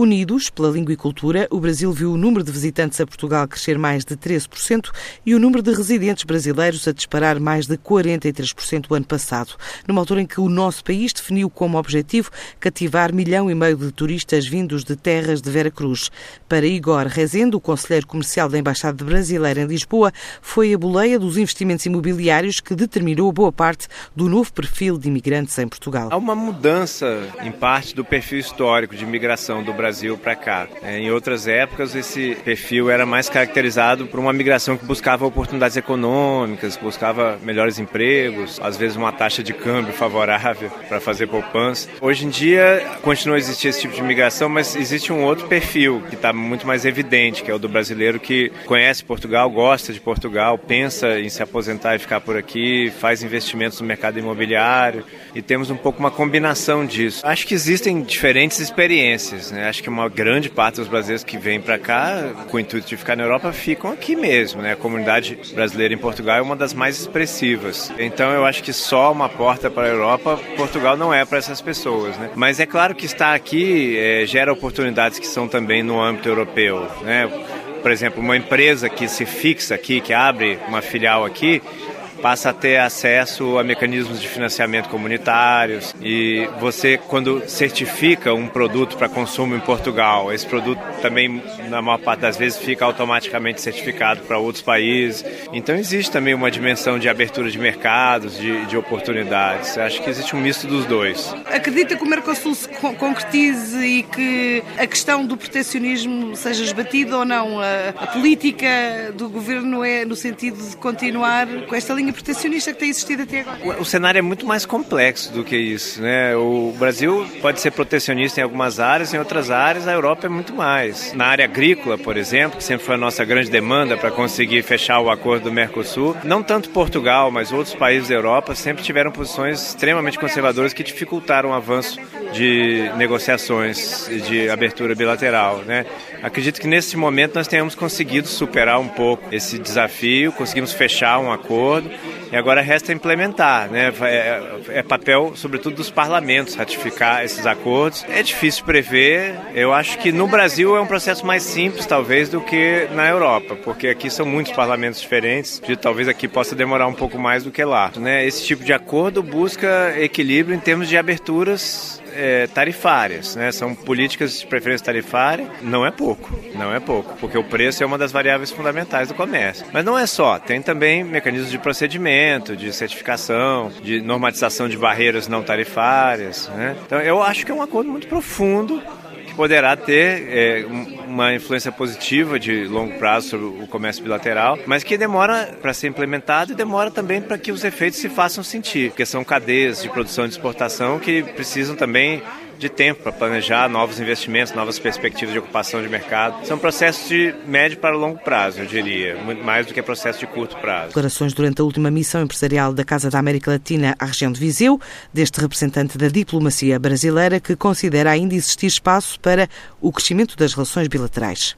Unidos pela língua e cultura, o Brasil viu o número de visitantes a Portugal crescer mais de 13% e o número de residentes brasileiros a disparar mais de 43% o ano passado, numa altura em que o nosso país definiu como objetivo cativar milhão e meio de turistas vindos de terras de Vera Cruz. Para Igor Rezende, o conselheiro comercial da Embaixada Brasileira em Lisboa, foi a boleia dos investimentos imobiliários que determinou boa parte do novo perfil de imigrantes em Portugal. Há uma mudança, em parte, do perfil histórico de imigração do Brasil para cá. É, em outras épocas, esse perfil era mais caracterizado por uma migração que buscava oportunidades econômicas, buscava melhores empregos, às vezes uma taxa de câmbio favorável para fazer poupança. Hoje em dia, continua a existir esse tipo de imigração, mas existe um outro perfil que está muito mais evidente, que é o do brasileiro que conhece Portugal, gosta de Portugal, pensa em se aposentar e ficar por aqui, faz investimentos no mercado imobiliário e temos um pouco uma combinação disso. Acho que existem diferentes experiências, né? Acho que uma grande parte dos brasileiros que vêm para cá com o intuito de ficar na Europa ficam aqui mesmo, né? A comunidade brasileira em Portugal é uma das mais expressivas. Então eu acho que só uma porta para a Europa, Portugal não é para essas pessoas, né? Mas é claro que estar aqui é, gera oportunidades que são também no âmbito europeu, né? Por exemplo, uma empresa que se fixa aqui, que abre uma filial aqui, passa a ter acesso a mecanismos de financiamento comunitários e você quando certifica um produto para consumo em Portugal, esse produto também na maior parte das vezes fica automaticamente certificado para outros países. Então existe também uma dimensão de abertura de mercados, de, de oportunidades. Acho que existe um misto dos dois. Acredita que o Mercosul se concretize e que a questão do protecionismo seja esbatida ou não? A, a política do governo é no sentido de continuar com esta linha protecionista que tem existido até agora? O, cenário é muito mais complexo do que isso. Né? O Brasil pode ser protecionista em algumas áreas, em outras áreas a Europa é muito mais. Na área agrícola, por exemplo, que sempre foi a nossa grande demanda para conseguir fechar o acordo do Mercosul, não tanto Portugal, mas outros países da Europa sempre tiveram posições extremamente conservadoras que dificultaram o avanço de negociações de abertura bilateral. Né? Acredito que nesse momento nós tenhamos conseguido superar um pouco esse desafio, conseguimos fechar um acordo e agora resta implementar. Né? É, é papel, sobretudo, dos parlamentos ratificar esses acordos. É difícil prever. Eu acho que no Brasil é um processo mais simples, talvez, do que na Europa, porque aqui são muitos parlamentos diferentes, e talvez aqui possa demorar um pouco mais do que lá. Né? Esse tipo de acordo busca equilíbrio em termos de aberturas é, tarifárias, né? São políticas de preferência tarifária. Não é pouco, não é pouco, porque o preço é uma das variáveis fundamentais do comércio. Mas não é só, tem também mecanismos de procedimento, de certificação, de normatização de barreiras não tarifárias. Né? Então eu acho que é um acordo muito profundo que poderá ter é, uma influência positiva de longo prazo sobre o comércio bilateral, mas que demora para ser implementado e demora também para que os efeitos se façam sentir, porque são cadeias de produção e de exportação que precisam também de tempo para planejar novos investimentos, novas perspectivas de ocupação de mercado. São processos de médio para longo prazo, eu diria, muito mais do que processos de curto prazo. Declarações durante a última missão empresarial da Casa da América Latina à região de Viseu, deste representante da diplomacia brasileira que considera ainda existir espaço para o crescimento das relações bilaterais.